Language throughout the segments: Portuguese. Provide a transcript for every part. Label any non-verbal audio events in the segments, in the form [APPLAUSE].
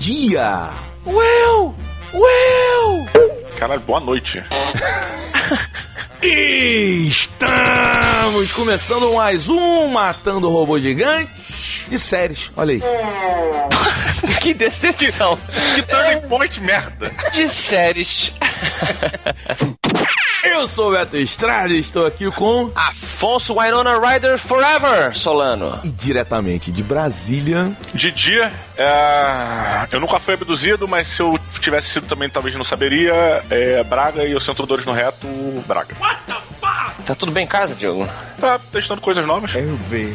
dia! Well! Well! Caralho, boa noite. Estamos começando mais um Matando Robô Gigante de séries. Olha aí. [LAUGHS] Que decepção Que turning point merda. de séries. Eu sou o Beto Estrada e estou aqui com. Afonso Winona Rider Forever, Solano. E diretamente de Brasília. De dia, é, eu nunca fui abduzido, mas se eu tivesse sido também, talvez não saberia. É Braga e o Centro Dores no Reto, Braga. Tá tudo bem em casa, Diogo? Tá testando coisas novas. Eu vi.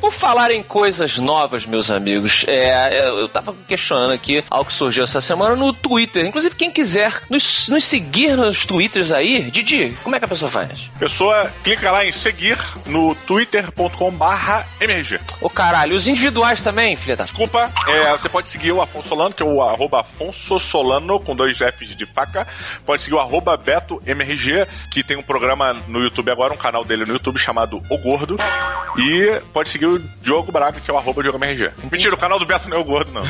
Por falar em coisas novas, meus amigos, é, eu eu tava questionando aqui algo que surgiu essa semana no Twitter. Inclusive, quem quiser nos, nos seguir nos Twitters aí, Didi, como é que a pessoa faz? Pessoa, clica lá em seguir no twitter.com barra MRG. Ô caralho, os individuais também, filha da. Desculpa, é, você pode seguir o Afonso Solano, que é o arroba Afonso Solano, com dois Fs de faca. Pode seguir o arroba Beto MRG, que tem um programa no YouTube agora, um canal dele no YouTube chamado O Gordo. E pode seguir o Diogo Braga, que é o arroba Diogo MRG. Mentira, o canal do Beto não é o Gordo, não.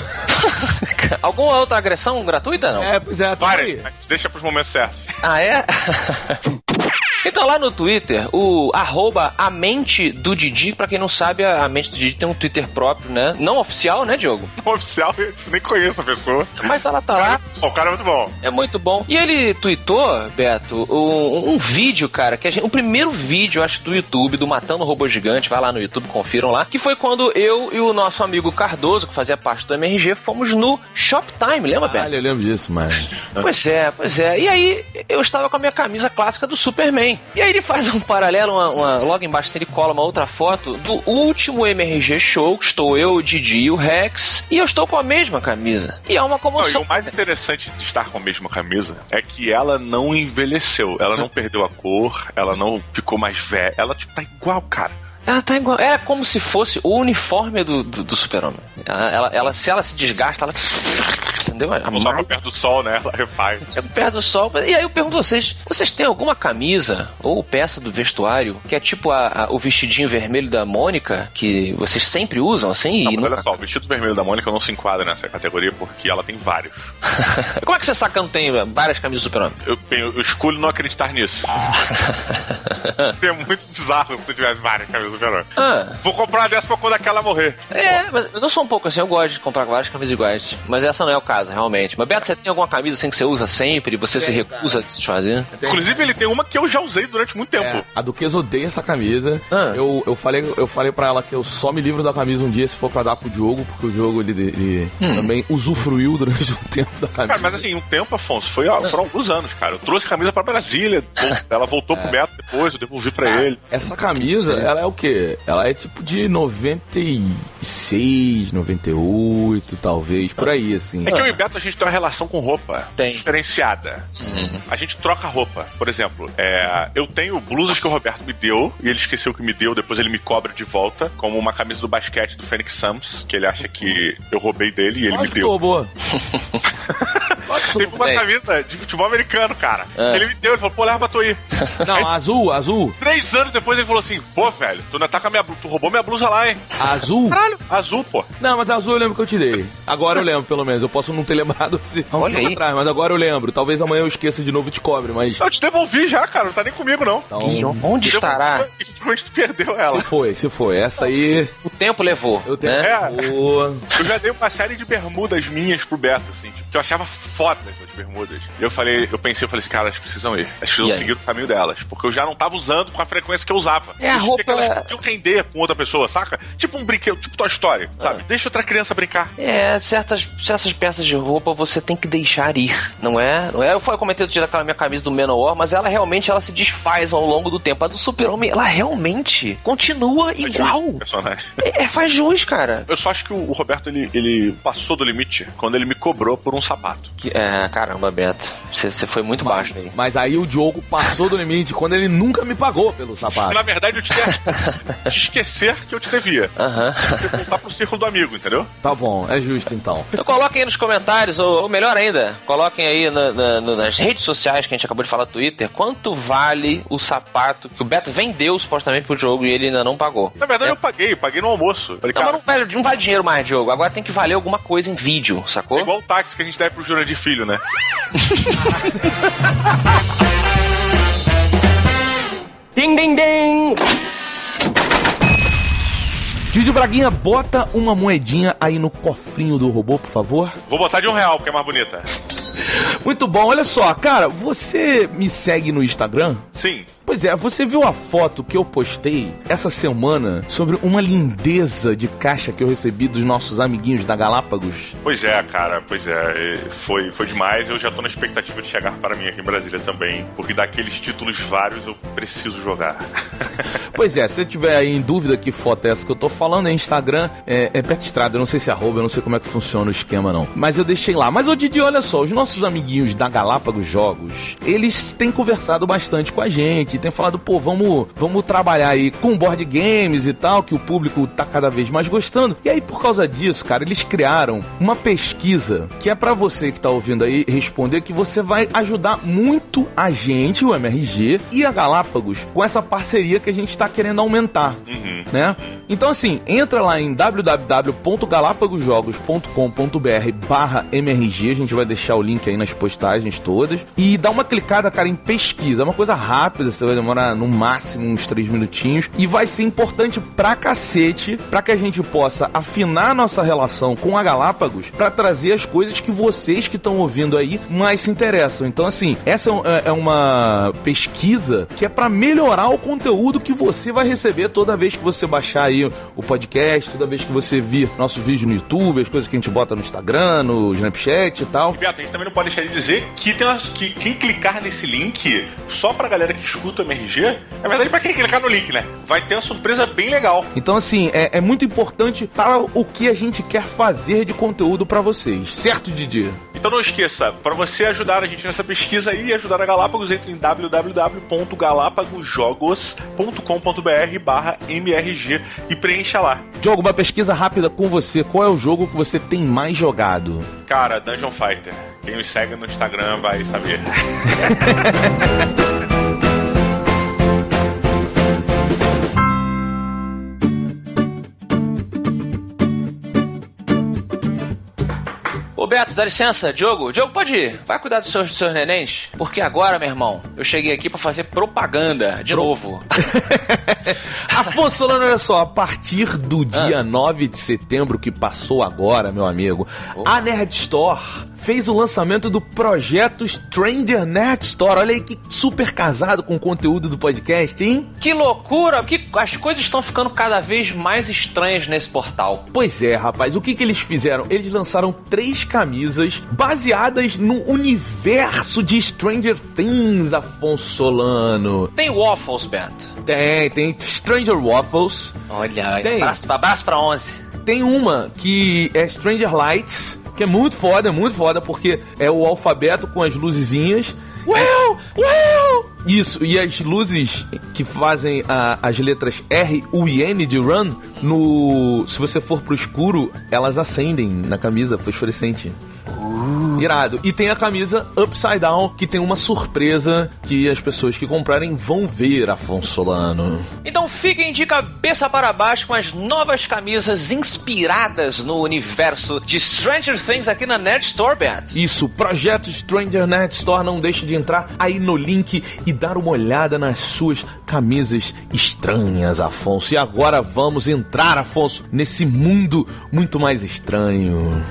[LAUGHS] Alguma outra agressão gratuita, não? É, pois é, tá Pare, deixa pros momentos certos. Ah, é? [LAUGHS] Lá no Twitter, o arroba a mente do Didi, pra quem não sabe, a mente do Didi tem um Twitter próprio, né? Não oficial, né, Diogo? [LAUGHS] Oficial, eu nem conheço a pessoa. Mas ela tá lá, O cara é muito bom. é muito bom. E ele tweetou, Beto, um, um vídeo, cara, que a gente, o primeiro vídeo, acho, do YouTube, do Matando o Robô Gigante, vai lá no YouTube, confiram lá, que foi quando eu e o nosso amigo Cardoso, que fazia parte do MRG, fomos no Shoptime, lembra, Beto? Caralho, eu lembro disso, mas. Pois é, pois é. E aí, eu estava com a minha camisa clássica do Superman. E aí ele faz um paralelo, uma, uma- logo embaixo ele cola uma outra foto do último MRG Show, que estou eu, o Didi e o Rex, e eu estou com a mesma camisa. E é uma Não, comoção. o mais interessante de estar com a mesma camisa é que ela não envelheceu. Ela não [LAUGHS] perdeu a cor, ela não ficou mais velha. Ela, tipo, tá igual, cara. Ela tá igual. É como se fosse o uniforme do, do, do super-homem. Ela, ela, ela- se ela se desgasta, ela. entendeu? A só marca- pra perto do sol, né? Ela refaz. É perto do sol. E aí eu pergunto a vocês: vocês têm alguma camisa ou peça do vestuário que é tipo a- a- o vestidinho vermelho da Mônica, que vocês sempre usam assim? Não, e mas nunca- olha só, o vestido vermelho da Mônica não se enquadra nessa categoria porque ela tem vários. [LAUGHS] Como é que você saca que não tem várias camisas do Super-Homem? Eu, eu, eu escolho não acreditar nisso. [LAUGHS] é muito bizarro se tu tivesse várias camisas Ah, Vou comprar uma dessa pra quando aquela morrer. é, mas eu sou um pouco assim, eu gosto de comprar várias camisas iguais. Mas essa não é o caso, realmente. Mas Beto, você tem alguma camisa assim que você usa sempre e você se recusa a se desfazer? Inclusive, ele tem uma que eu já usei durante muito tempo. É, a Duquesa odeia essa camisa. Ah. Eu, eu, falei, eu falei pra ela que eu só me livro da camisa um dia se for pra dar pro Diogo, porque o Diogo ele, ele Hum. também usufruiu durante [LAUGHS] um tempo da camisa. Cara, mas assim, um tempo, Afonso, foi, ó, foram alguns anos, cara. Eu trouxe a camisa pra Brasília. [LAUGHS] Ela voltou pro Beto depois, eu devolvi pra ele. Essa camisa, ela é o quê? Ela é tipo de 96, 98, talvez, por aí, assim. É que eu e o Beto, a gente tem uma relação com roupa Tem. diferenciada. A gente troca roupa. Por exemplo, é, eu tenho blusas que o Roberto me deu, e ele esqueceu que me deu, depois ele me cobra de volta, como uma camisa do basquete do Phoenix Suns, que ele acha que eu roubei dele e ele me Lógico que deu. roubou. [LAUGHS] Teve uma bem. camisa de futebol americano, cara. Que ele me deu, ele falou, pô, leva pra tu aí. [LAUGHS] Não, azul, azul. Três anos depois ele falou assim, pô, velho, tu ainda tá com a minha blusa, tu roubou minha blusa lá, hein? Azul? Caralho, azul, pô. Não, mas azul eu lembro que eu te dei. Agora eu lembro, pelo menos. Eu posso não ter lembrado [LAUGHS] se há um Olha tempo aí. atrás, mas agora eu lembro. Talvez amanhã eu esqueça de novo e te cobre, mas. Eu te devolvi já, cara, não tá nem comigo, não. Então, E onde estará? [LAUGHS] E provavelmente tu perdeu ela. se foi, se foi. Essa aí. O tempo levou. Eu tenho. né? É. Boa. Eu já dei uma série de bermudas minhas pro Beto, assim, tipo, que eu achava fodas as bermudas. E eu falei, eu pensei, eu falei assim, cara, elas precisam ir. Elas precisam seguir o caminho delas. Porque eu já não tava usando com a frequência que eu usava. É, a Eu sentia roupa que elas é- podiam render com outra pessoa, saca? Tipo um brinquedo, tipo Toy Story, Ah. sabe? Deixa outra criança brincar. É, certas, certas peças de roupa você tem que deixar ir, [LAUGHS] não é? Não é? Eu, fui- eu comentei outro dia daquela minha camisa do Manowar, mas ela realmente ela se desfaz ao longo do tempo. A do Super-Homem, ela realmente continua igual. O personagem. É, é, faz jus, cara. Eu só acho que o o Roberto, ele, ele passou do limite quando ele me cobrou por um sapato. Que- É, caramba, Beto. Você foi muito baixo aí. Mas aí o Diogo passou do limite quando ele nunca me pagou pelo sapato. Na verdade, eu te [LAUGHS] te esquecer que eu te devia. Aham. Você voltar pro círculo do amigo, entendeu? Tá bom, é justo então. Então coloquem aí nos comentários, ou, ou melhor ainda, coloquem aí na- na- nas redes sociais que a gente acabou de falar no Twitter, quanto vale o sapato que o Beto vendeu supostamente pro jogo e ele ainda não pagou. Na verdade, É. eu paguei, paguei no almoço. Falei, Não, mas cara, não vale, não vale dinheiro mais, Diogo. Agora tem que valer alguma coisa em vídeo, é sacou? igual o táxi que a gente deve pro Jurandir Filho, né? [LAUGHS] Ding, ding, ding! Didi Braguinha, bota uma moedinha aí no cofrinho do robô, por favor. Vou botar de um real, porque é mais bonita. Muito bom, olha só, cara, você me segue no Instagram? Sim. Pois é, você viu a foto que eu postei essa semana sobre uma lindeza de caixa que eu recebi dos nossos amiguinhos da Galápagos? Pois é, cara, pois é. Foi, foi demais. Eu já tô na expectativa de chegar para mim aqui em Brasília também. Porque daqueles títulos vários eu preciso jogar. [LAUGHS] Pois é, se você tiver aí em dúvida que foto é essa que eu tô falando, é Instagram, é, é Beto Estrada, eu não sei se é arroba, eu não sei como é que funciona o esquema não. Mas eu deixei lá. Mas ô Didi, olha só, os nossos amiguinhos da Galápagos Jogos, eles têm conversado bastante com a gente, têm falado, pô, vamos, vamos trabalhar aí com board games e tal, que o público tá cada vez mais gostando. E aí, por causa disso, cara, eles criaram uma pesquisa que é pra você que tá ouvindo aí responder, que você vai ajudar muito a gente, o MRG, e a Galápagos com essa parceria que a gente tá querendo aumentar Uhum. né? Então assim, entra lá em www.galapagosjogos.com.br barra MRG, a gente vai deixar o link aí nas postagens todas, e dá uma clicada, cara, em pesquisa, é uma coisa rápida, você vai demorar no máximo uns 3 minutinhos, e vai ser importante pra cacete, pra que a gente possa afinar nossa relação com a Galápagos, pra trazer as coisas que vocês que estão ouvindo aí mais se interessam. Então assim, essa é um- é uma pesquisa que é pra melhorar o conteúdo que você vai receber toda vez que você baixar aí o podcast, toda vez que você vir nosso vídeo no YouTube, as coisas que a gente bota no Instagram, no Snapchat e tal. Beto, a gente também não pode deixar de dizer que, tem umas- que quem clicar nesse link, só pra galera que escuta o MRG, na verdade, pra quem clicar no link, né? Vai ter uma surpresa bem legal. Então, assim, é, é muito importante para o que a gente quer fazer de conteúdo pra vocês. Certo, Didi? Então não esqueça, para você ajudar a gente nessa pesquisa e ajudar a Galápagos, entre em www.galapagosjogos.com.br barra MRG e preencha lá. Diogo, uma pesquisa rápida com você. Qual é o jogo que você tem mais jogado? Cara, Dungeon Fighter. Quem me segue no Instagram vai saber. [LAUGHS] Ô Beto, dá licença, Diogo. Diogo, pode ir. Vai cuidar dos seus, dos seus nenéns. Porque agora, meu irmão, eu cheguei aqui pra fazer propaganda de novo. [LAUGHS] Afonso Solano, olha só, a partir do dia 9 de setembro que passou agora, meu amigo, a Nerd Store fez o lançamento do projeto Stranger Nerd Store. Olha aí que super casado com o conteúdo do podcast, hein? que loucura! Que as coisas estão ficando cada vez mais estranhas nesse portal. Pois é, rapaz, o que, que eles fizeram? Eles lançaram três camisas baseadas no universo de Stranger Things, Afonso Solano. Tem waffles, Beto. Tem, tem Stranger Waffles. Olha, Tem. abraço, abraço pra 11. Tem uma que é Stranger Lights, que é muito foda, é muito foda, porque é o alfabeto com as luzezinhas. Well, well! Isso, e as luzes que fazem a- as letras R, U e N de Run, no, se você for pro escuro, elas acendem na camisa fosforescente. Irado. E tem a camisa Upside Down, que tem uma surpresa que as pessoas que comprarem vão ver, Afonso Solano. Então fiquem de cabeça para baixo com as novas camisas inspiradas no universo de Stranger Things aqui na Nerd Store, Beto. Isso, projeto Stranger Net Store, não deixe de entrar aí no link e dar uma olhada nas suas camisas estranhas, Afonso. E agora vamos entrar, Afonso, nesse mundo muito mais estranho.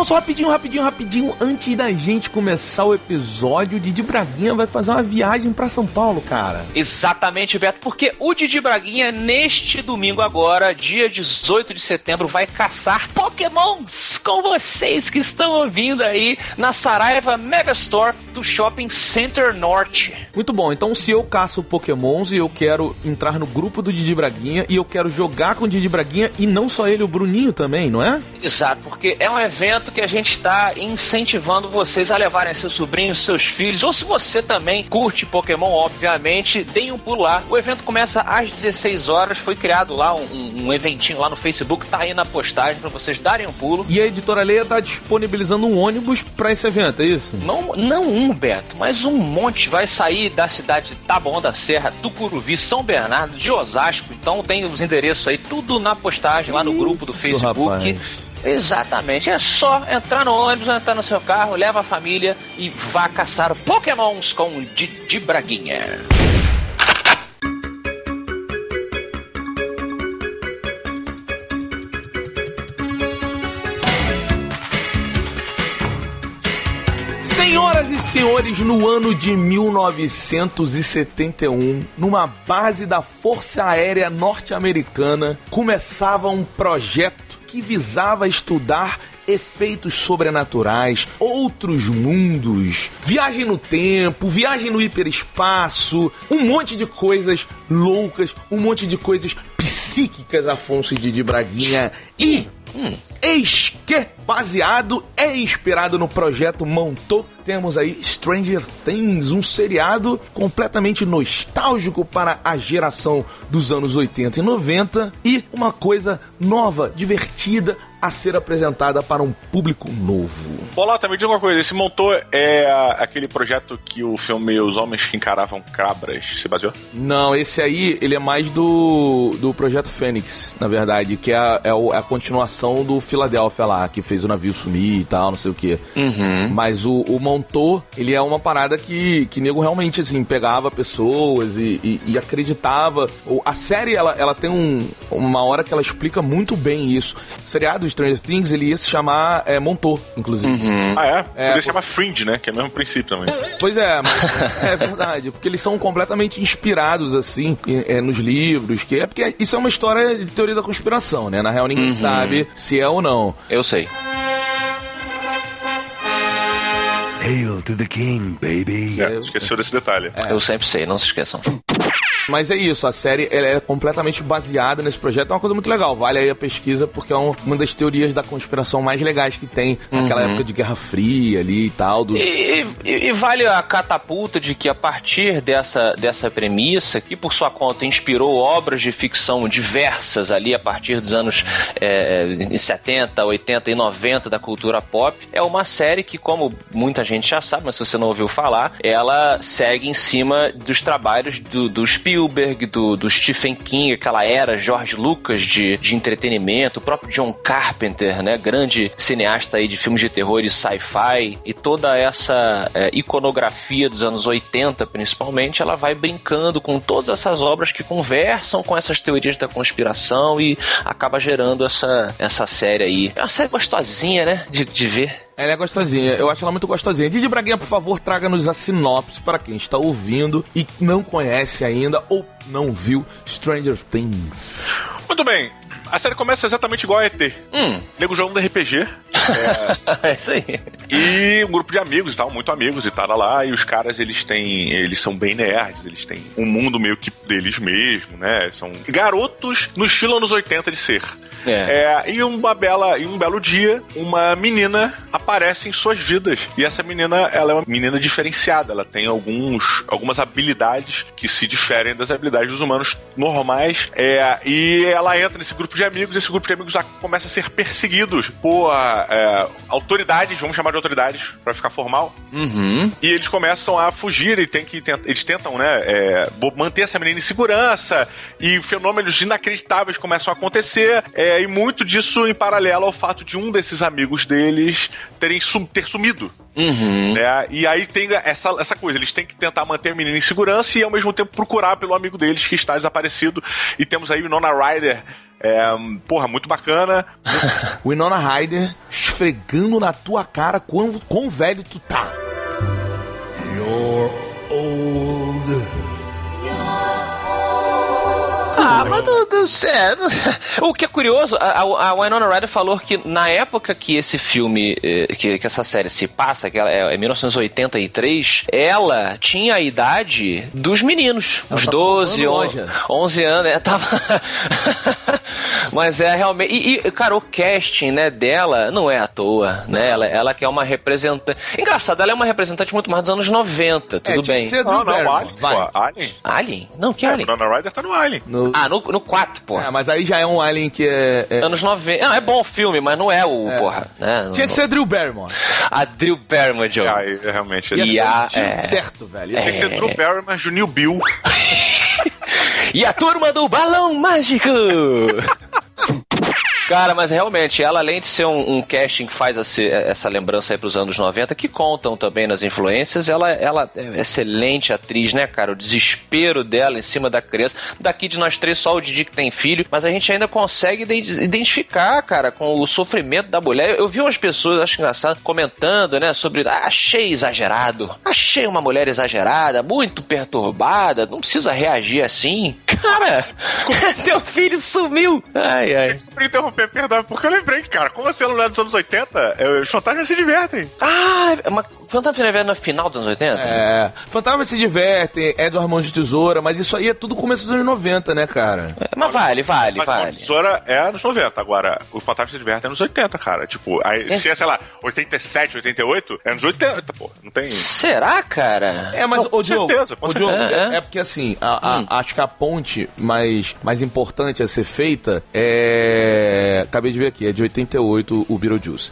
Afonso, rapidinho, rapidinho, rapidinho, antes da gente começar o episódio, o Didi Braguinha vai fazer uma viagem pra São Paulo, cara. Exatamente, Beto, porque o Didi Braguinha, neste domingo agora, dia 18 de setembro, vai caçar pokémons com vocês que estão ouvindo aí na Saraiva Megastore do Shopping Center Norte. Muito bom, então se eu caço pokémons e eu quero entrar no grupo do Didi Braguinha e eu quero jogar com o Didi Braguinha e não só ele, o Bruninho também, não é? Exato, porque é um evento que a gente está incentivando vocês a levarem seus sobrinhos, seus filhos, ou se você também curte Pokémon, obviamente, deem um pulo lá. O evento começa às 16 horas, foi criado lá um, um- eventinho lá no Facebook, tá aí na postagem para vocês darem um pulo. E a editora Leia tá disponibilizando um ônibus pra esse evento, é isso? Não, não um, Beto, mas um monte vai sair da cidade de Taboão da Serra, Tucuruvi, São Bernardo, de Osasco. Então tem os endereços aí, tudo na postagem lá no grupo do Isso, Facebook. rapaz. Exatamente, é só entrar no ônibus, entrar no seu carro, leva a família e vá caçar pokémons com Didi Braguinha. Senhoras e senhores, no ano de 1971, numa base da Força Aérea Norte-Americana, começava um projeto que visava estudar efeitos sobrenaturais, outros mundos, viagem no tempo, viagem no hiperespaço, um monte de coisas loucas, um monte de coisas psíquicas, Afonso e Didi Braguinha. E Eis que, baseado e inspirado no projeto Montou, temos aí Stranger Things, um seriado completamente nostálgico para a geração dos anos 80 e 90 e uma coisa nova, divertida a ser apresentada para um público novo. Bolota, me diga uma coisa, esse montou é aquele projeto que o filme Os Homens que Encaravam Cabras se baseou? Não, esse aí, ele é mais do, do Projeto Fênix, na verdade, que é a, é é a continuação do Philadelphia lá, que fez o navio sumir e tal, não sei o que. Mas o, o Montou, ele é uma parada que, que nego realmente, assim, pegava pessoas e, e- e acreditava. A série, ela, ela tem um, uma hora que ela explica muito bem isso. O seriado Stranger Things, ele ia se chamar é, Montou, inclusive. Ah, é? É, Poderia por- se chamar Fringe, né? Que é o mesmo princípio também. Pois é, mas é verdade, porque eles são completamente inspirados, assim, é, nos livros, que é porque isso é uma história de teoria da conspiração, né? Na real, ninguém sabe se é ou não. Eu sei. Hail to the king, baby. É, esqueceu desse detalhe. Eu sempre sei, não se esqueçam. Mas é isso, a série ela é completamente baseada nesse projeto. É uma coisa muito legal. Vale aí a pesquisa, porque é um- uma das teorias da conspiração mais legais que tem naquela época de Guerra Fria ali e tal. Do... E, e- e vale a catapulta de que a partir dessa, dessa premissa, que por sua conta inspirou obras de ficção diversas ali a partir dos anos é, em 70, 80 e 90 da cultura pop, é uma série que, como muita gente já sabe, mas se você não ouviu falar, ela segue em cima dos trabalhos do, do Spielberg, do, do Stephen King, aquela era George Lucas de, de entretenimento, o próprio John Carpenter, né, grande cineasta aí de filmes de terror e sci-fi, e toda essa é, iconografia dos anos 80, principalmente, ela vai brincando com todas essas obras que conversam com essas teorias da conspiração e acaba gerando essa, essa série aí. É uma série gostosinha, né, de, de ver. Ela é gostosinha, eu acho ela muito gostosinha. Didi Braguinha, por favor, traga-nos a sinopse para quem está ouvindo e não conhece ainda ou não viu Stranger Things. Muito bem. A série começa exatamente igual a ET. Hum, Nego jogando RPG. [LAUGHS] é isso aí. E um grupo de amigos e tal, muito amigos e tal lá. E os caras, eles têm. Eles são bem nerds, eles têm um mundo meio que deles mesmo, né? São garotos no estilo anos 80 de ser. É. É, e uma bela, e um belo dia, uma menina aparece em suas vidas. E essa menina, ela é uma menina diferenciada. Ela tem alguns, algumas habilidades que se diferem das habilidades dos humanos normais. É, e ela entra nesse grupo de amigos. E esse grupo de amigos já começa a ser perseguidos por é, autoridades, vamos chamar de autoridades para ficar formal. Uhum. E eles começam a fugir e tem que eles tentam, né, é, manter essa menina em segurança e fenômenos inacreditáveis começam a acontecer é, e muito disso em paralelo ao fato de um desses amigos deles terem sum- ter sumido. Uhum. né? E aí tem essa, essa coisa, eles têm que tentar manter a menina em segurança e ao mesmo tempo procurar pelo amigo deles que está desaparecido. E temos aí o Nona Ryder, é, porra, muito bacana. [LAUGHS] Winona Ryder esfregando na tua cara quão, quão velho tu tá. You're Ah, mas do, do sério. O que é curioso, a, a Winona Ryder falou que na época que esse filme, eh, que, que essa série se passa, que ela é, é 1983, ela tinha a idade dos meninos. Uns tá 12, falando 11, longe. 11 anos. É, tava... [LAUGHS] Mas é realmente. E, e, cara, o casting né, dela não é à toa, né? Ela, ela que é uma representante. Engraçado, ela é uma representante muito mais dos anos 90, tudo é, bem. Não, não. Alien. Alien? Alien? Não, que É, Alien? Nona Ryder tá no Alien. No- Ah, no, no 4, pô. É, mas aí já é um Alien que é. é- Anos 90. Não, é bom o filme, mas não é o, porra. Né? Tinha que ser Drew Barrymore. A Drew Barrymore, Joe. Aí, é, realmente. Ia E a- é. certo, velho. Ia Tem que ser Drew Barrymore, Junil Bill. [LAUGHS] E a turma do Balão Mágico! [LAUGHS] Cara, mas realmente, ela além de ser um, um casting que faz esse- essa lembrança aí pros anos 90, que contam também nas influências, ela, ela é excelente atriz, né, cara? O desespero dela em cima da criança. Daqui de nós três, só o Didi que tem filho, mas a gente ainda consegue ide- identificar, cara, com o sofrimento da mulher. Eu vi umas pessoas, acho engraçado, comentando, né, sobre ah, achei exagerado, achei uma mulher exagerada, muito perturbada, não precisa reagir assim. [LAUGHS] Cara, [LAUGHS] teu filho sumiu. Ai, ai. Desculpa interromper, perdão, porque eu lembrei que, cara, como você não é dos anos 80, é, os fantasmas se divertem. Ah, mas Fantasma Final no final dos anos 80? É. Fantasma se diverte, Edward Mãos de Tesoura, mas isso aí é tudo começo dos anos 90, né, cara? É, Mas vale, vale, Mas a vale. tesoura é anos 90, agora o Fantasma se diverte é anos 80, cara. Tipo, aí, É. se é, sei lá, 87, 88, é anos 80, pô. Não tem. Será, cara? É, mas, ô com Diogo, certeza, com Diogo, certeza. é, É, é. é porque assim, a- a- acho que a ponte mais, mais importante a ser feita é. Acabei de ver aqui, é de 88 o Beetlejuice.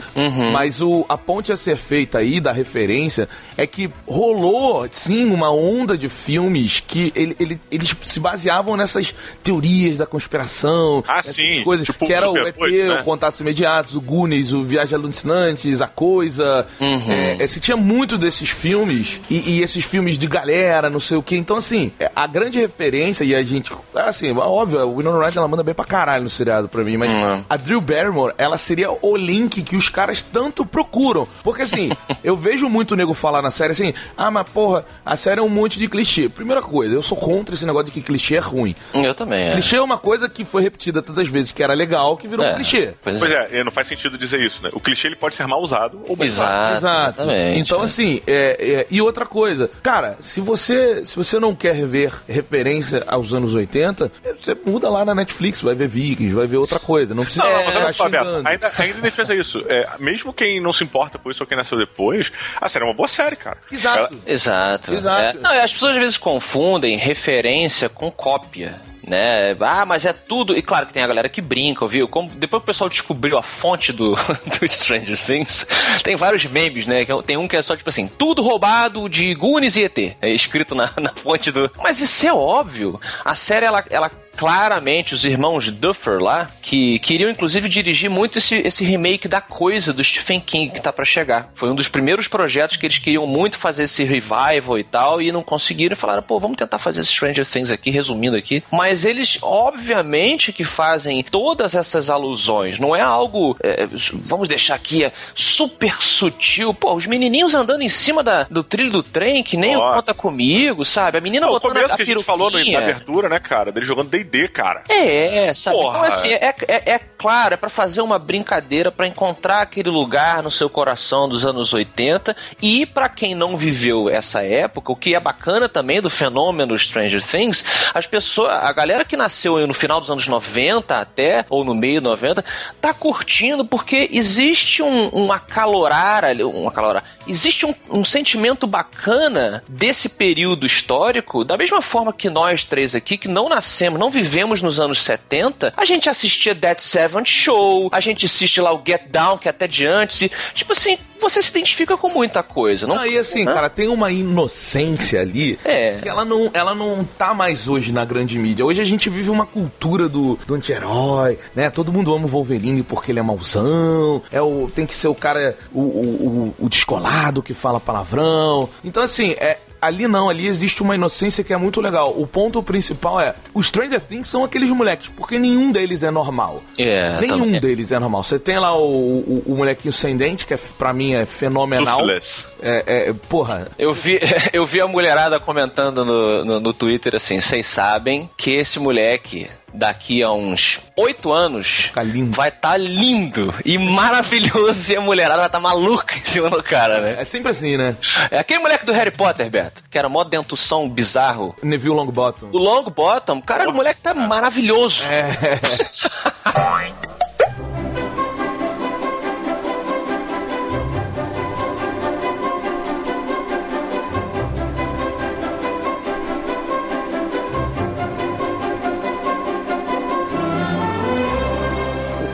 Mas o, a ponte a ser feita aí, da referência, é que rolou, sim, uma onda de filmes que ele, ele- eles se baseavam nessas teorias da conspiração, Ah, essas sim, coisas, tipo que era o ET, 8, né? o Contatos Imediatos, o Goonies, o Viagem Alucinantes, a Coisa. É, é, se tinha muito desses filmes, e, e esses filmes de galera, não sei o que. Então, assim, é, a grande referência, e a gente. Assim, óbvio, o Winona Ryder ela manda bem pra caralho no seriado pra mim, mas Uhum. A Drew Barrymore, ela seria o link que os caras tanto procuram. Porque, assim, [LAUGHS] eu vejo muito nego falar na série assim: ah, mas porra, a série é um monte de clichê. Primeira coisa, eu sou contra esse negócio de que clichê é ruim. Eu também, é. Clichê é uma coisa que foi repetida tantas vezes que era legal que virou É, um clichê. Pois Pois é. é, não faz sentido dizer isso, né? O clichê ele pode ser mal usado ou bem usado. Exato. Então, é. assim, é, é, e outra coisa, cara, se você, se você não quer ver referência aos anos 80, você muda lá na Netflix, vai ver Vikings, vai ver outra coisa. Não precisa Não, não, olha só, Beto, xingando. ainda, ainda em defesa isso. É, mesmo quem não se importa por isso ou quem nasceu depois, a série é uma boa série, cara. Exato. Ela- Exato. Exato. É. Não, as pessoas às vezes confundem referência com cópia. Né? Ah, mas é tudo. E claro que tem a galera que brinca, viu? Como, depois que o pessoal descobriu a fonte do, [LAUGHS] do Stranger Things, tem vários memes, né? Que Tem um que é só tipo assim: tudo roubado de Goonies e ET. É escrito na, [LAUGHS] na fonte do. Mas isso é óbvio. A série, ela. ela claramente os irmãos Duffer lá, que queriam inclusive dirigir muito esse, esse remake da coisa do Stephen King que tá pra chegar. Foi um dos primeiros projetos que eles queriam muito fazer esse revival e tal, e não conseguiram. E falaram, pô, vamos tentar fazer esse Stranger Things aqui, resumindo aqui. Mas eles, obviamente, que fazem todas essas alusões. Não é algo, é, vamos deixar aqui, é super sutil. Pô, os menininhos andando em cima da, do trilho do trem, que nem o Nossa. Conta Comigo, sabe? A menina Não, o botando começo a, que a gente falou na abertura, né, cara? Dele jogando D&D, cara. É, sabe? Porra. Então, assim, é, é, é claro, é pra fazer uma brincadeira, pra encontrar aquele lugar no seu coração dos anos 80 e pra quem não viveu essa época, o que é bacana também do fenômeno Stranger Things, as pessoas, a galera que nasceu no final dos anos 90 até, ou no meio 90, tá curtindo porque existe um, um acalorar ali, um acalorar, existe um, um sentimento bacana desse período histórico, da mesma forma que nós três aqui, que não nascemos, não vivemos nos anos 70, a gente assistia Dead Seventh Show, a gente assiste lá o Get Down, que é até de antes, e, tipo assim, você se identifica com muita coisa, não? Aí assim, Hã? cara, tem uma inocência ali É. que ela não, ela não tá mais hoje na grande mídia. Hoje a gente vive uma cultura do, do anti-herói, né? Todo mundo ama o Wolverine porque ele é mauzão, é o, tem que ser o cara, o, o, o, o descolado que fala palavrão. Então, assim, é. Ali não, ali existe uma inocência que é muito legal. O ponto principal é: os Stranger Things são aqueles moleques, porque nenhum deles é normal. É, Nenhum também. deles é normal. Você tem lá o, o, o molequinho sem dente, que é, pra mim é fenomenal. Toothless. É, é, porra, Eu vi, [LAUGHS] eu vi a mulherada comentando no, no, no Twitter assim: vocês sabem que esse moleque daqui a uns oito anos vai estar lindo e maravilhoso e a mulherada vai estar maluca em cima do cara, né? é sempre assim, né? É aquele moleque do Harry Potter, Beto, que era mó dentução bizarro. Neville Longbottom. O Long Bottom, cara, o moleque tá maravilhoso. É. [LAUGHS]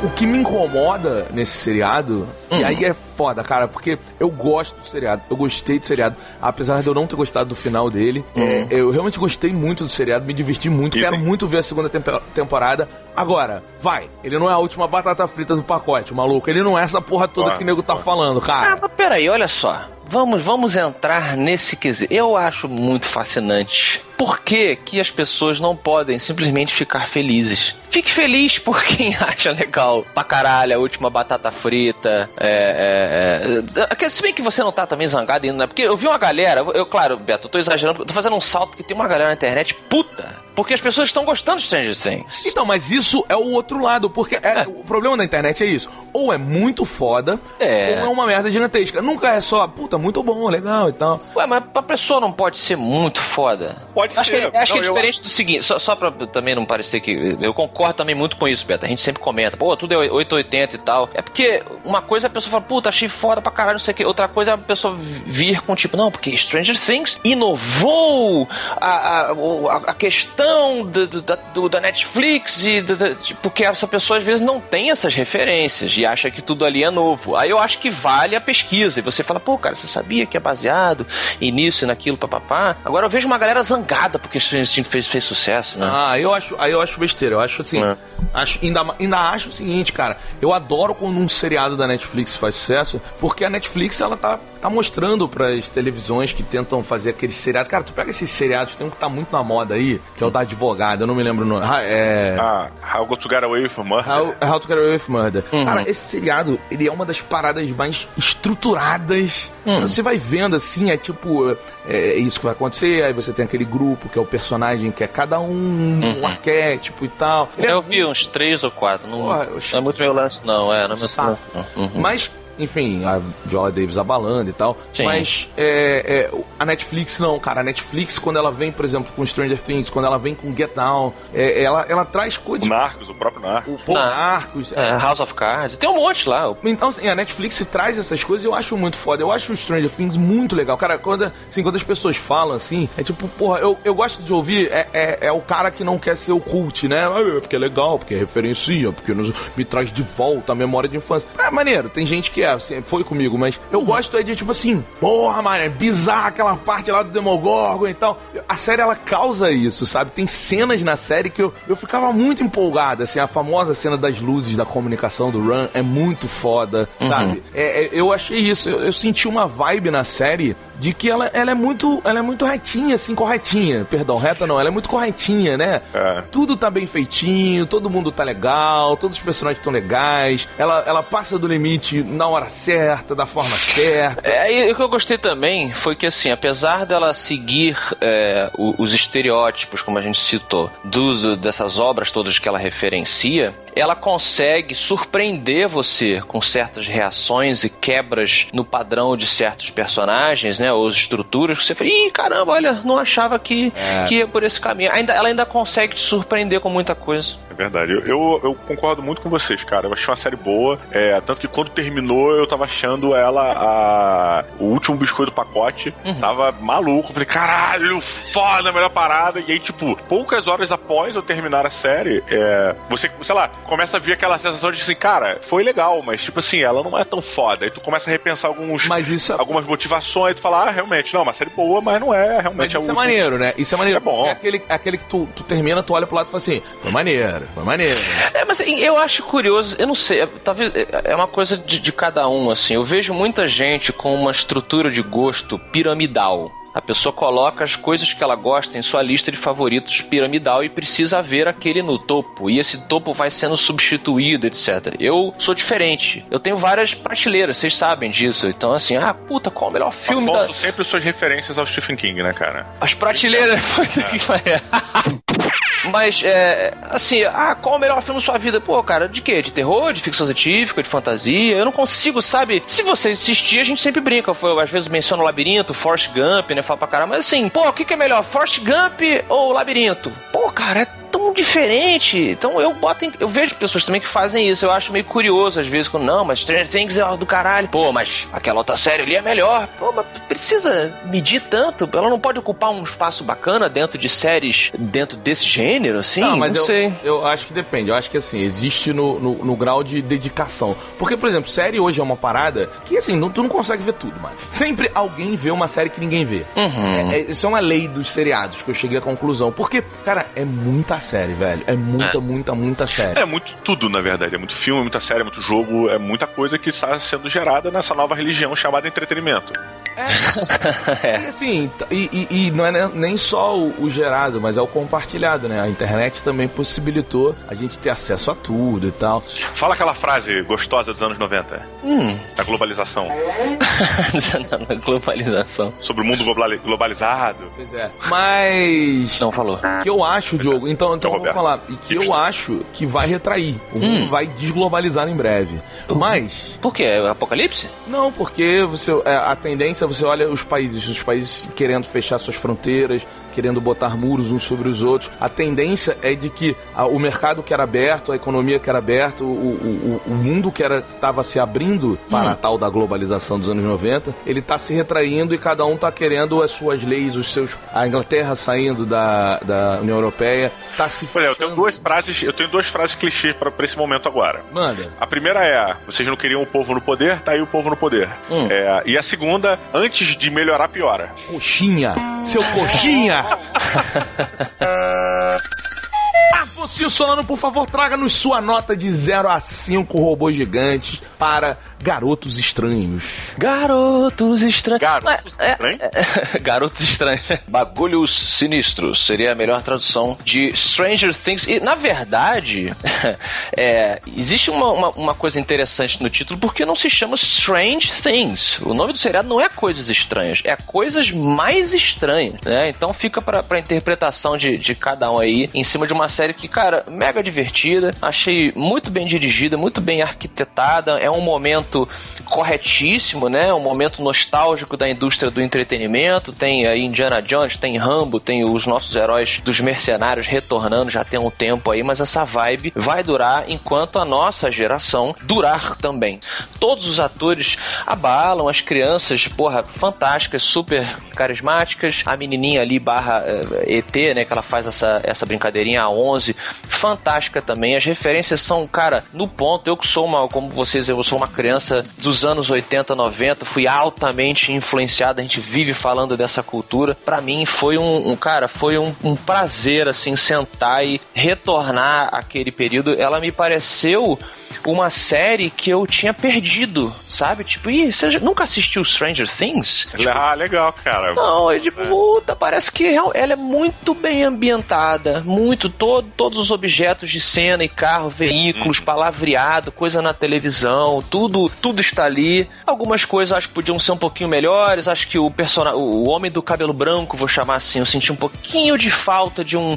O que me incomoda nesse seriado, e aí é foda, cara, porque eu gosto do seriado, eu gostei do seriado, apesar de eu não ter gostado do final dele, é, eu realmente gostei muito do seriado, me diverti muito, E quero tem- muito ver a segunda temporada. Agora, vai, ele não é a última batata frita do pacote, maluco, ele não é essa porra toda Ah, que o nego tá ah. falando, Ah, cara. mas peraí, olha só. Vamos, vamos entrar nesse quesito. Eu acho muito fascinante. Por que, que as pessoas não podem simplesmente ficar felizes? Fique feliz por quem [LAUGHS] acha legal. Pra caralho, a última batata frita. É, é, é. Se bem que você não tá também zangado ainda, né? Porque eu vi uma galera. Eu, claro, Beto, eu tô exagerando, eu tô fazendo um salto porque tem uma galera na internet puta. Porque as pessoas estão gostando de Stranger Things. Então, mas isso é o outro lado, porque é- o problema da internet é isso. Ou é muito foda, É. ou é uma merda gigantesca. Nunca é só, puta, muito bom, legal e tal. Ué, mas a pessoa não pode ser muito foda. Pode acho ser. Que, acho que é Não, eu- diferente do seguinte, só, só pra também não parecer que. Eu concordo também muito com isso, Beto. A gente sempre comenta, pô, tudo é 880 e tal. É porque uma coisa é a pessoa fala, puta, achei foda pra caralho, não sei o quê. Outra coisa é a pessoa vir com tipo, não, porque Stranger Things inovou a, a- a questão do, do- da, do- da Netflix e. do- do- porque essa pessoa às vezes não tem essas referências e acha que tudo ali é novo. Aí eu acho que vale a pesquisa. E você fala, pô, cara, você sabia que é baseado e nisso e naquilo, papapá. Agora eu vejo uma galera zangada porque Things fez, fez sucesso, né? Ah, eu acho, aí eu acho besteira. Eu acho assim, É. acho, ainda, ainda acho o seguinte, cara. Eu adoro quando um seriado da Netflix faz sucesso, porque a Netflix ela tá, tá mostrando pras televisões que tentam fazer aquele seriado. Cara, tu pega esses seriados, tem um que tá muito na moda aí, que é o da advogada, eu não me lembro o nome. Ah, É. Ah, How Go To Get Away From Murder. How, How to Get Away with Murder. Cara, esse seriado, ele é uma das paradas mais estruturadas. Você vai vendo assim, é tipo, é, é isso que vai acontecer, aí você tem aquele grupo que é o personagem que é cada um, um arquétipo e tal. Ele é Eu vi uns três ou quatro. Não, Porra, eu não é muito meu lance, não. É, não é Saco. lance. Uhum. Mas, enfim, a Viola Davis abalando e tal. Sim. Mas é, é, a Netflix não, cara. A Netflix, quando ela vem, por exemplo, com Stranger Things, quando ela vem com Get Down, é, ela, ela traz O coisas. Narcos, o próprio Narcos. Pô, Não. Narcos. É, House of Cards. Tem um monte lá. Então, assim, a Netflix traz essas coisas e eu acho muito foda. Eu acho o Stranger Things muito legal. Cara, quando, assim, quando as pessoas falam assim, é tipo, porra, eu, eu gosto de ouvir, é, é, é o cara que não quer ser o cult, né? Ah, é Porque é legal, porque referencia, porque nos- me traz de volta a memória de infância. É maneiro, tem gente que é, assim, foi comigo, mas eu gosto é de, tipo assim, porra, mano, é bizarra aquela parte lá do Demogorgon e tal. A série, ela causa isso, sabe? Tem cenas na série que eu, eu ficava muito empolgado, assim, a famosa cena das luzes da comunicação do Run é muito foda, sabe? É, é, eu achei isso, eu, eu senti uma vibe na série de que ela, ela é muito ela é muito retinha, assim, corretinha. Perdão, reta não, ela é muito corretinha, né? É. Tudo tá bem feitinho, todo mundo tá legal, todos os personagens estão legais, ela, ela passa do limite na hora certa, da forma certa. É, e o que eu gostei também foi que, assim, apesar dela seguir é, os estereótipos, como a gente citou, dos, dessas obras todas que ela referencia, ela consegue surpreender você com certas reações e quebras no padrão de certos personagens, né? Ou estruturas que você fala, ih, caramba, olha, não achava que, É. que ia por esse caminho. Ainda, ela ainda consegue te surpreender com muita coisa. É verdade. Eu, eu, eu concordo muito com vocês, cara. Eu achei uma série boa. É, tanto que quando terminou, eu tava achando ela a... o último biscoito do pacote. Tava maluco. Falei, caralho, foda, melhor parada. E aí, tipo, poucas horas após eu terminar a série, é, você, sei lá, começa a vir aquela sensação de assim, cara, foi legal, mas tipo assim, ela não é tão foda. Aí tu começa a repensar alguns. Mas isso é- algumas motivações, tu fala, ah, realmente, não, uma série boa, mas não é, Mas realmente é o isso é último. maneiro, né? Isso é maneiro. É bom. É aquele, é aquele que tu, tu termina, tu olha pro lado e fala assim, foi maneiro, foi maneiro. É, mas assim, eu acho curioso, eu não sei, é- talvez é é uma coisa de, de cada um, assim. Eu vejo muita gente com uma estrutura de gosto piramidal. A pessoa coloca as coisas que ela gosta em sua lista de favoritos piramidal e precisa ver aquele no topo. E esse topo vai sendo substituído, etc. Eu sou diferente. Eu tenho várias prateleiras, vocês sabem disso. Então, assim, ah, puta, qual o melhor filme da. Afonso sempre suas referências ao Stephen King, né, cara? As prateleiras. [LAUGHS] Pariu. [LAUGHS] Mas, é, assim, ah, qual o melhor filme da sua vida? Pô, cara, de quê? De terror, de ficção científica, de fantasia? Eu não consigo, sabe? Se você insistir, a gente sempre brinca. Foi, às vezes menciono Labirinto, Forrest Gump, né? Fala pra caramba. Mas assim, pô, o que, que é melhor? Forrest Gump ou Labirinto? Pô, cara, é tão diferente. Então eu boto em- eu vejo pessoas também que fazem isso. Eu acho meio curioso às vezes quando não, mas Stranger Things é do caralho. Pô, mas aquela outra série ali é melhor. Pô, mas precisa medir tanto. Ela não pode ocupar um espaço bacana dentro de séries dentro desse gênero, assim? Não, mas não eu, sei. eu acho que depende. Eu acho que assim, existe no, no, no grau de dedicação. Porque, por exemplo, série hoje é uma parada que assim, não, tu não consegue ver tudo, mano. Sempre alguém vê uma série que ninguém vê. É, é- isso é uma lei dos seriados que eu cheguei à conclusão. Porque, cara, é muita série, velho. É muita, É. muita, muita série. É muito tudo, na verdade. É muito filme, muita série, muito jogo, é muita coisa que está sendo gerada nessa nova religião chamada entretenimento. [LAUGHS] E assim, e, e- e não é ne- nem só o, o gerado, mas é o compartilhado, né? A internet também possibilitou a gente ter acesso a tudo e tal. Fala aquela frase gostosa dos anos 90, Hum. da globalização, [LAUGHS] Na globalização. sobre o mundo globali- globalizado. Pois é. Mas. Não falou. que eu acho, Diogo, então, então Então, vamos Roberto. falar, e que eu acho que vai retrair, o mundo vai desglobalizar em breve. Mas, Por quê? É Apocalipse? não, porque você, é, a tendência, você olha os países, os países querendo fechar suas fronteiras, querendo botar muros uns sobre os outros, a tendência é de que a- o mercado que era aberto, a economia que era aberta, o, o, o- mundo que era estava se abrindo para a tal da globalização dos anos 90, ele está se retraindo e cada um está querendo as suas leis, os seus. A Inglaterra saindo da, da União Europeia, está se Olha, eu tenho duas frases, eu tenho duas frases clichês para esse momento agora. Manda. A primeira é: vocês não queriam o povo no poder, tá aí o povo no poder. É, e a segunda, antes de melhorar, piora. Coxinha! Seu coxinha! [LAUGHS] Afonso Solano, por favor, traga-nos sua nota de 0 a 5 robôs gigantes para Garotos Estranhos. Garotos estranhos. Garotos É, estranhos? é, é, [LAUGHS] Garotos estranhos. [LAUGHS] Bagulhos sinistros seria a melhor tradução de Stranger Things. E, na verdade, [LAUGHS] é, existe uma, uma, uma coisa interessante no título porque não se chama Strange Things. O nome do seriado não é Coisas Estranhas, é Coisas Mais Estranhas, né? Então fica pra, pra interpretação de, de cada um aí, em cima de uma série que, cara, mega divertida. Achei muito bem dirigida, muito bem arquitetada. É um momento corretíssimo, né? Um momento nostálgico da indústria do entretenimento. Tem aí Indiana Jones, tem Rambo, tem os nossos heróis dos mercenários retornando já tem um tempo aí, mas essa vibe vai durar enquanto a nossa geração durar também. Todos os atores abalam, as crianças, porra, fantásticas, super carismáticas. A menininha ali barra eh, ET, né, que ela faz essa, essa brincadeirinha a 11, fantástica também. As referências são, cara, no ponto. Eu que sou uma, como vocês, eu sou uma criança dos anos 80, 90, fui altamente influenciado, a gente vive falando dessa cultura. Pra mim foi um, um cara, foi um, um prazer assim sentar e retornar aquele período. Ela me pareceu uma série que eu tinha perdido, sabe? Tipo, ih, você nunca assistiu Stranger Things? Ah, legal, cara. Não, é tipo, puta, parece que ela é muito bem ambientada, muito, todo, todos os objetos de cena e carro, veículos, palavreado, coisa na televisão, tudo, tudo está ali. Algumas coisas acho que podiam ser um pouquinho melhores, acho que o personagem, o homem do cabelo branco, vou chamar assim, eu senti um pouquinho de falta de um,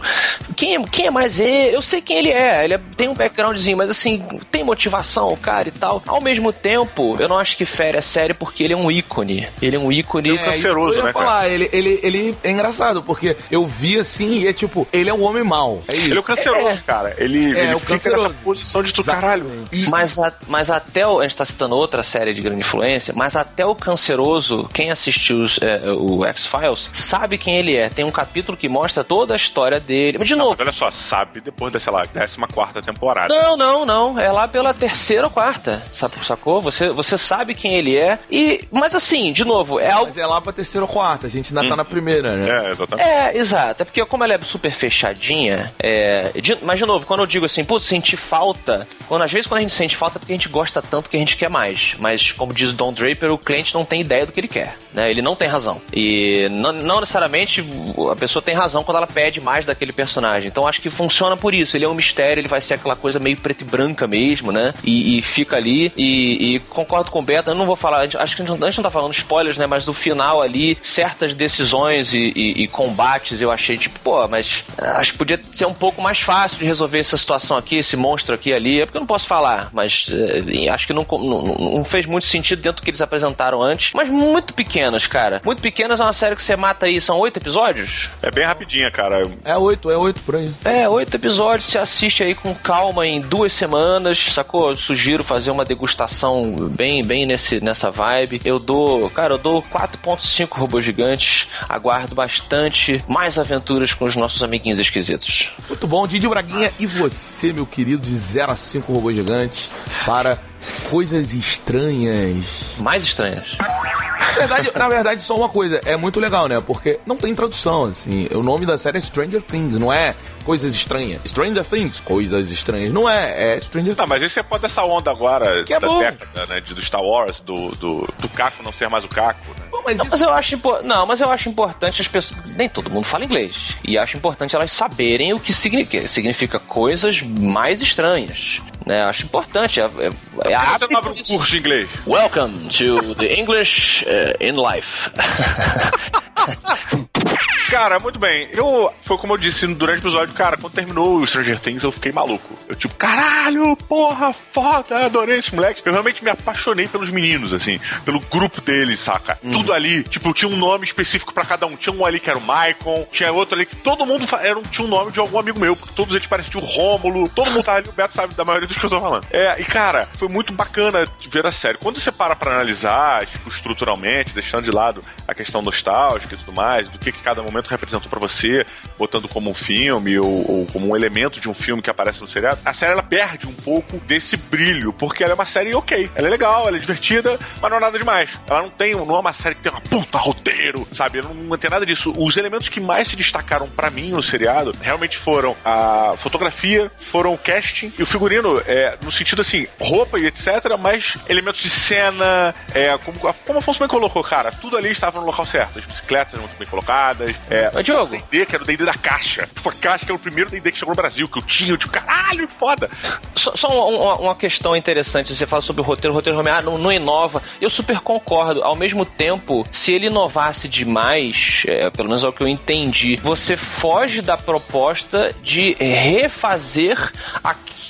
quem é, quem é mais ele? Eu sei quem ele é, ele é- tem um backgroundzinho, mas assim, tem motivação o cara e tal. Ao mesmo tempo, eu não acho que fere a série porque ele é um ícone. Ele é um ícone É, canceroso, ia né, falar. Ele, ele, ele é engraçado, porque eu vi assim e é tipo, ele é o homem mau. É. Ele é o canceroso, cara. Ele, É, ele o fica canceroso. nessa posição de tu, caralho. E- Mas, a- mas até o. A gente tá citando outra série de grande influência, mas até o canceroso, quem assistiu os, é, o X-Files, sabe quem ele é. Tem um capítulo que mostra toda a história dele. Mas, de novo. Mas olha só, sabe depois da, sei lá, 14 temporada. Não, não, não. É lá pela terceira ou quarta. Sabe, sacou? Você, você sabe quem ele é. E. Mas assim, de novo, é algo. Mas é lá pra terceira ou quarta, a gente ainda tá na primeira, né? É, exatamente. É, exato. É porque como ela é super fechadinha, é... de- mas de novo, quando eu digo assim, putz, sentir falta, quando às vezes quando a gente sente falta é porque a gente gosta tanto que a gente quer mais. Mas como diz o Don Draper, o cliente não tem ideia do que ele quer, né? Ele não tem razão. E não, não necessariamente a pessoa tem razão quando ela pede mais daquele personagem. Então acho que funciona por isso. Ele é um mistério, ele vai ser aquela coisa meio preto e branca mesmo, né? E, e fica ali. E, e concordo com o Beto, eu não vou falar, acho que a gente, não, tá falando spoilers, né? Mas do final ali, certas decisões e, e- combates eu achei tipo, pô, mas ah, acho que podia ser um pouco mais fácil de resolver essa situação aqui, esse monstro aqui ali. É porque eu não posso falar, mas eh, acho que não, não, não fez muito sentido dentro do que eles apresentaram antes. Mas muito pequenas, cara. Muito pequenas é uma série que você mata aí, são oito episódios? É bem rapidinha, cara. É oito, é oito por aí. É, oito episódios, você assiste aí com calma em duas semanas, sacou? Eu sugiro fazer uma degustação bem, bem nesse, nessa vibe. Eu dou, cara, eu dou 4.5 robôs gigantes. Aguardo bastante mais aventuras com os nossos amiguinhos esquisitos. Muito bom, Didi Braguinha. E você, meu querido, de 0 a 5 robôs gigantes para coisas estranhas. Mais estranhas. Na verdade, na verdade, só uma coisa, é muito legal, né? Porque não tem tradução, assim. O nome da série é Stranger Things, não é coisas estranhas. Stranger Things, coisas estranhas. Não é, é Stranger Não, mas esse é pode dessa onda agora Que é da bom. década, né? De, do Star Wars, do, do, do Caco não ser mais o Caco, né? Pô, mas Não, isso- mas eu acho impo- não, mas eu acho importante as pessoas. Nem todo mundo fala inglês. E acho importante elas saberem o que significa. Significa coisas mais estranhas. Né? Acho importante. É, é, é a Você não abre um curso de inglês. Welcome to the English uh, in Life. [LAUGHS] Cara, muito bem. Eu, foi como eu disse durante o episódio, cara, quando terminou o Stranger Things, eu fiquei maluco. Eu, tipo, caralho, porra, foda, adorei esse moleque. Eu realmente me apaixonei pelos meninos, assim, pelo grupo deles, saca? Tudo ali, tipo, tinha um nome específico pra cada um. Tinha um ali que era o Maicon, tinha outro ali que todo mundo era, tinha um nome de algum amigo meu, porque todos eles pareciam o Rômulo, todo mundo tava ali, o Beto sabe da maioria dos que eu tô falando. É, e cara, foi muito bacana ver a série. Quando você para pra analisar, tipo, estruturalmente, deixando de lado a questão nostálgica e tudo mais, do que, que cada momento representou pra você, botando como um filme ou, ou como um elemento de um filme que aparece no seriado, a série ela perde um pouco desse brilho, porque ela é uma série ok. Ela é legal, ela é divertida, mas não é nada demais. Ela não tem, não é uma série que tem uma puta roteiro, sabe? Não, tem nada disso. Os elementos que mais se destacaram pra mim no seriado realmente foram a fotografia, foram o casting e o figurino, é, no sentido assim, roupa e etc, mas elementos de cena, é, como, como Afonso bem colocou, cara, tudo ali estava no local certo. As bicicletas muito bem colocadas. É, Ô, Diogo. o D&D, que era o D&D da caixa. Tipo, a caixa que era o primeiro D&D que chegou no Brasil, que eu tinha, eu tipo, caralho, foda. Só, só um- uma, uma questão interessante, você fala sobre o roteiro, o roteiro ah, não, não inova. Eu super concordo. Ao mesmo tempo, se ele inovasse demais, é, pelo menos é o que eu entendi, você foge da proposta de refazer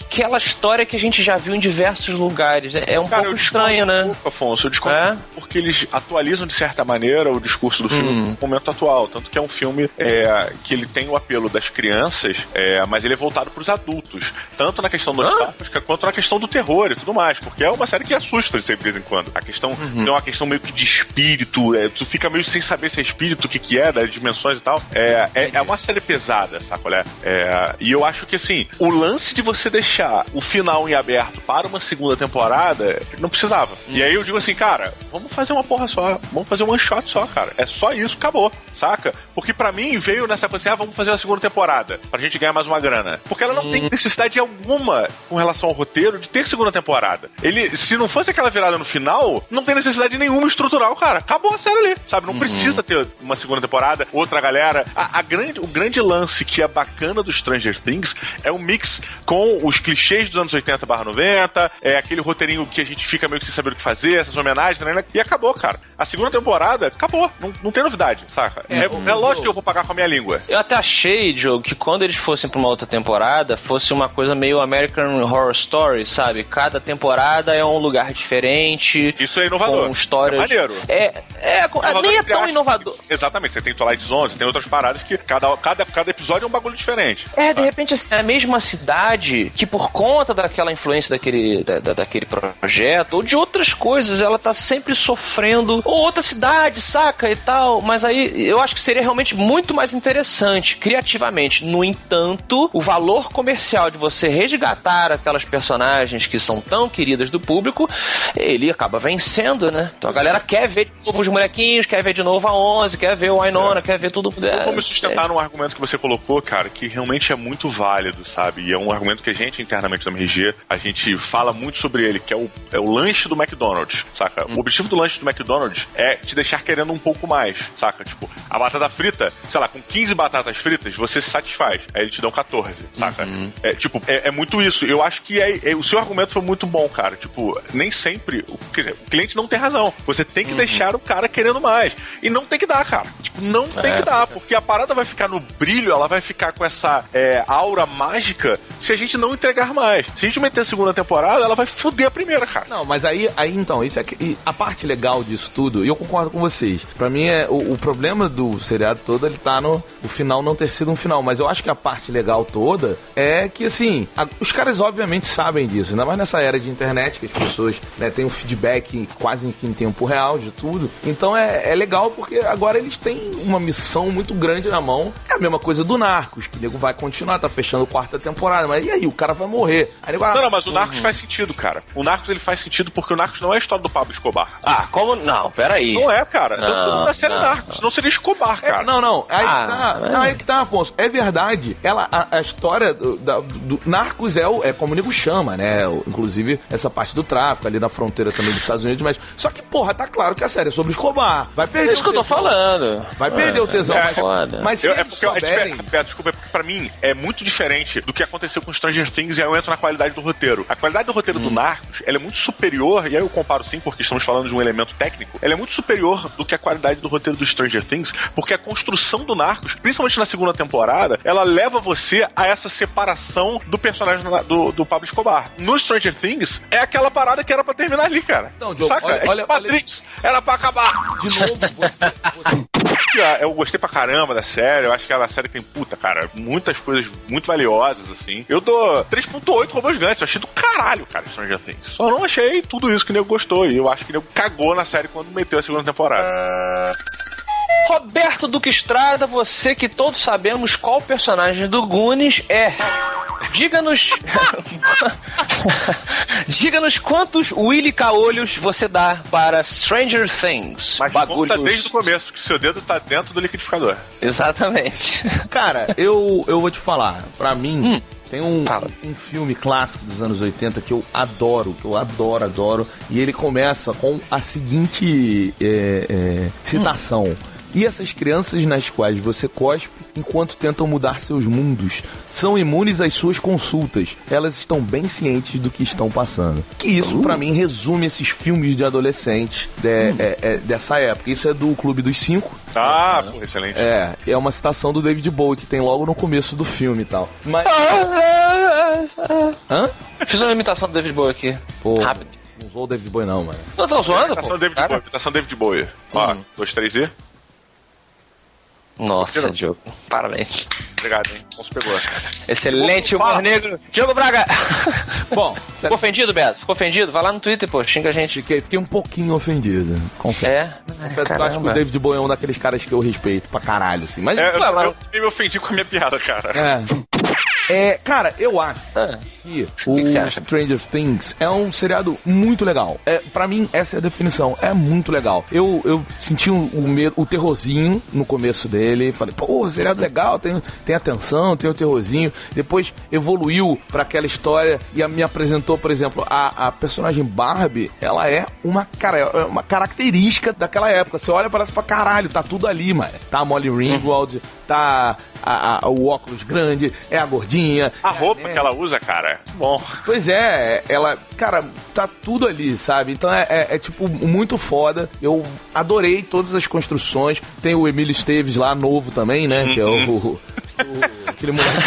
aquela história que a gente já viu em diversos lugares. É é um Cara, pouco estranho, discordo um né? pouco, Afonso, eu discordo É? porque eles atualizam de certa maneira o discurso do Hum. filme no momento atual. Tanto que é um filme é, que ele tem o apelo das crianças, é, mas ele é voltado para os adultos. Tanto na questão nostálgica quanto na questão do terror e tudo mais. Porque é uma série que assusta de vez em quando. A questão Uhum. tem uma questão meio que de espírito, é, tu fica meio sem saber se é espírito, o que, que é, das dimensões e tal. É, é, é uma série pesada, sabe? É, é, e eu acho que assim, o lance de você deixar o final em aberto para uma segunda temporada, não precisava. E aí eu digo assim, cara, vamos fazer uma porra só, vamos fazer um one shot só, cara. É só isso, acabou, saca? Porque pra mim veio nessa coisa assim, ah, vamos fazer a segunda temporada, pra gente ganhar mais uma grana. Porque ela não tem necessidade alguma com relação ao roteiro de ter segunda temporada. Ele, se não fosse aquela virada no final, não tem necessidade nenhuma estrutural, cara. Acabou a série ali, sabe? Não precisa ter uma segunda temporada, outra galera. A, a grande, o grande lance que é bacana do Stranger Things é o mix com os clichês dos anos 80 barra 90, é aquele roteirinho que a gente fica meio que sem saber o que fazer, essas homenagens, né? E acabou, cara. A segunda temporada, acabou. Não, não tem novidade, saca? É, é lógico que eu vou pagar com a minha língua. Eu até achei, Joe, que quando eles fossem pra uma outra temporada, fosse uma coisa meio American Horror Story, sabe? Cada temporada é um lugar diferente. Isso é inovador. Com histórias. Isso é maneiro. É, é, Inovador nem é tão inovador. Exatamente, você tem Twilight Zone, você tem outras paradas que cada, cada, cada episódio é um bagulho diferente. É, de repente, assim, a mesma cidade que por conta daquela influência daquele, da- da- daquele projeto, ou de outras coisas, ela tá sempre sofrendo, ou outra cidade, saca, e tal, mas aí eu acho que seria realmente muito mais interessante, criativamente. No entanto, o valor comercial de você resgatar aquelas personagens que são tão queridas do público, ele acaba vencendo, né? Então a galera quer ver de novo os molequinhos, quer ver de novo a 11, quer ver o Ainona, quer ver tudo. Eu vou me É, sustentar num argumento que você colocou, cara, que realmente é muito válido, sabe? E é um argumento que a gente, internamente no MRG, a gente fala muito sobre ele, que é o, é o lanche do McDonald's, saca? O objetivo do lanche do McDonald's é te deixar querendo um pouco mais, saca? Tipo, a batata frita, sei lá, com 15 batatas fritas, você se satisfaz. Aí eles te dão 14, saca? É, tipo, é, é muito isso. Eu acho que é, é- o seu argumento foi muito bom, cara. Tipo, nem sempre. o- Quer dizer, o cliente não tem razão. Você tem que deixar o cara querendo mais. E não tem que dar, cara. Tipo, não tem que dar, porque a parada vai ficar no brilho, ela vai ficar com essa é, aura mágica se a gente não entregar mais. Se a gente meter a segunda temporada, ela vai foder a primeira, cara. Não, mas aí, aí então, isso é que, e a parte legal disso tudo, e eu concordo com vocês. Pra mim, é o, o problema do seriado todo, ele tá no o final não ter sido um final. Mas eu acho que a parte legal toda é que, assim, a- os caras obviamente sabem disso. Ainda mais nessa era de internet, que as pessoas né, têm um feedback quase em tempo real de tudo. Então é, é legal porque agora eles têm uma missão muito grande na mão. É a mesma coisa do Narcos, que o nego vai continuar, tá fechando a quarta temporada. Mas e aí, o cara vai morrer. Aí, nego, ah, Não, não, mas o Narcos faz sentido, cara. O Narcos ele faz sentido porque o Narcos não é a história do Pablo Escobar. Ah, como. Não, peraí. Não é, cara. Não, Tanto da série não, Narcos. Não seria Escobar, É, cara. Não, não. Aí Ah, que tá, é. não, aí que tá, Afonso. É verdade. Ela, a, a história do, da- do- Narcos é, o, é como o nego chama, né? O- Inclusive, essa parte do tráfico ali na fronteira também dos Estados Unidos. Mas só que, porra, tá claro que a série é sobre Escobar. Vai perder É isso que eu tô falando. Vai perder o tesão. É, mas, foda. mas se Eu- é eles porque, é souberem... Beto, desculpa, é porque pra mim é muito diferente do que aconteceu com Stranger Things e aí eu entro na qualidade do roteiro. A qualidade do roteiro Hum. do Narcos, ela é muito superior, e aí eu comparo sim, porque estamos falando de um elemento técnico, ela é muito superior do que a qualidade do roteiro do Stranger Things, porque a construção do Narcos, principalmente na segunda temporada, ela leva você a essa separação do personagem do, do, Pablo Escobar. No Stranger Things, é aquela parada que era pra terminar ali, cara. Não, Diogo, Saca? olha- é tipo olha- Matrix, era pra acabar. De novo, você, você- [LAUGHS] Ah, Eu gostei pra caramba da série. Eu acho que ela é uma série que tem, puta, cara, muitas coisas muito valiosas, assim. Eu dou 3.8 robôs gigantes. Eu achei do caralho, cara, Stranger Things. Só não achei tudo isso que o nego gostou. E eu acho que o nego cagou na série quando meteu a segunda temporada. Roberto Duque Estrada, você que todos sabemos qual personagem do Goonies é. Diga-nos. [LAUGHS] Diga-nos quantos Willy Caolhos você dá para Stranger Things. Mas conta desde o começo, que seu dedo tá dentro do liquidificador. Exatamente. Cara, eu, eu vou te falar, pra mim. Tem um, um filme clássico dos anos 80 que eu adoro, que eu adoro, adoro. E ele começa com a seguinte é, é, citação. E essas crianças nas quais você cospe enquanto tentam mudar seus mundos são imunes às suas consultas. Elas estão bem cientes do que estão passando. Que isso, pra mim, resume esses filmes de adolescente de- é- é- dessa época. Isso é do Clube dos Cinco. Ah, pô, excelente. É, é uma citação do David Bowie que tem logo no começo do filme e tal. Mas. Hã? Fiz uma imitação do David Bowie aqui. Pô, Rápido. não usou o David Bowie, não, mano. Não tô zoando, Imitação pô. David. Bowie. Imitação David Bowie. Ó, Hum. dois, três e. Nossa, Diogo. Parabéns. Obrigado, hein? Não se pegou. Excelente humor Fala. negro. Diogo Braga. [LAUGHS] Bom, Ficou ofendido, Beto? Ficou ofendido? Vai lá no Twitter, pô. Xinga a gente. fiquei, fiquei um pouquinho ofendido. Confesso. É? Confesso que eu acho que o David Bowie é um daqueles caras que eu respeito pra caralho, assim. Mas. É, eu, mas- eu, eu me ofendi com a minha piada, cara. É. [LAUGHS] É, cara, eu acho Ah, que que o acha? Stranger Things é um seriado muito legal. É, para mim, essa é a definição. É muito legal. Eu, eu senti o, o, medo- o terrorzinho no começo dele. Falei, pô, seriado legal, tem, tem atenção, tem o terrorzinho. Depois evoluiu pra aquela história e a- me apresentou, por exemplo, a, a personagem Barbie. Ela é uma, cara, é uma característica daquela época. Você olha e parece pra caralho, tá tudo ali, mano. Tá a Molly Ringwald, tá a- a- o óculos grande, é a gordinha. A roupa que ela usa, cara, é bom. Pois é, ela, cara, tá tudo ali, sabe? Então é, é- é, tipo muito foda. Eu adorei todas as construções. Tem o Emílio Esteves lá, novo também, né? Que é o. o- aquele moleque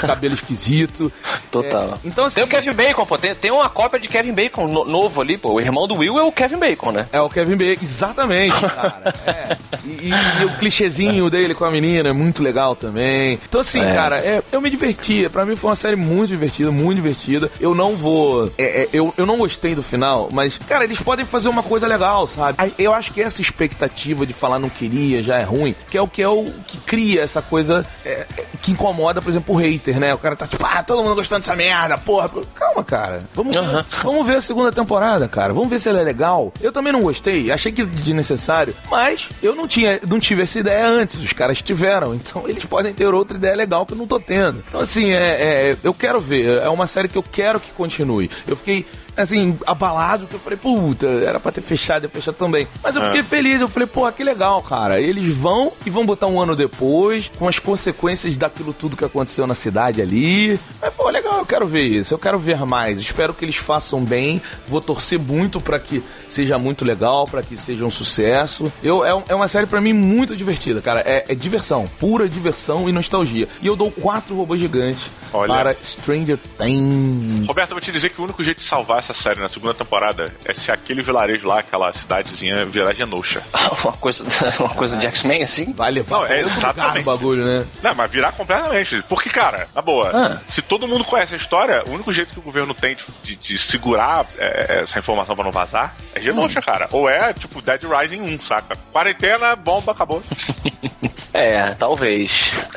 com cabelo esquisito. Total. É, então, assim. Tem o Kevin Bacon, pô. Tem, tem uma cópia de Kevin Bacon no- novo ali, pô. O irmão do Will é o Kevin Bacon, né? É o Kevin Bacon, exatamente, [LAUGHS] cara. É. E, e- e o clichêzinho dele com a menina é muito legal também. Então, assim, É. cara, é, eu me diverti. Pra mim foi uma série muito divertida, muito divertida. Eu não vou. é, eu, eu não gostei do final, mas, cara, eles podem fazer uma coisa legal, sabe? Eu acho que essa expectativa de falar não queria já é ruim, que é o que é o que cria essa coisa que incomoda, por exemplo, o hater, né? O cara tá tipo, ah, todo mundo gostando dessa merda, porra. Calma, cara. Vamos, Aham. Vamos ver a segunda temporada, cara. Vamos ver se ela é legal. Eu também não gostei, achei que desnecessário, mas eu não tinha, não tive essa ideia antes. Os caras tiveram, [LAUGHS] então eles podem ter outra ideia legal que eu não tô tendo. Então assim, é, é, eu quero ver. É uma série que eu quero que continue. Eu fiquei assim, abalado, que eu falei, puta, era pra ter fechado, ia fechar também. Mas eu fiquei feliz, eu falei, pô, que legal, cara. Eles vão e vão botar um ano depois, com as consequências daquilo tudo que aconteceu na cidade ali. Mas, pô, legal, eu quero ver isso, eu quero ver mais. Espero que eles façam bem. Vou torcer muito pra que seja muito legal, pra que seja um sucesso. Eu, é, é uma série pra mim muito divertida, cara. É, é diversão, pura diversão e nostalgia. E eu dou quatro robôs gigantes Olha. para Stranger Things. Roberto, eu vou te dizer que o único jeito de salvar essa série na segunda temporada é se aquele vilarejo lá, aquela cidadezinha, virar Genosha. [LAUGHS] uma coisa, uma coisa de X-Men, assim? Vai levar Não, é exatamente. o bagulho, né? Não, mas virar completamente. Porque, cara, na boa, Ah. se todo mundo conhece a história, o único jeito que o governo tem de, de- de segurar é, essa informação pra não vazar é Genosha, cara. Ou é, tipo, Dead Rising 1, saca? Quarentena, bomba, acabou. [LAUGHS] É, talvez. [LAUGHS]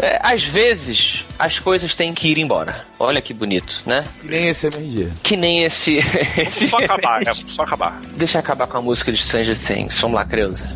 É, às vezes, as coisas têm que ir embora. Olha que bonito, né? Que nem esse MRG. Que nem esse. esse Só acabar, é só acabar. Deixa eu acabar com a música de Stranger Things. Vamos lá, Creuza.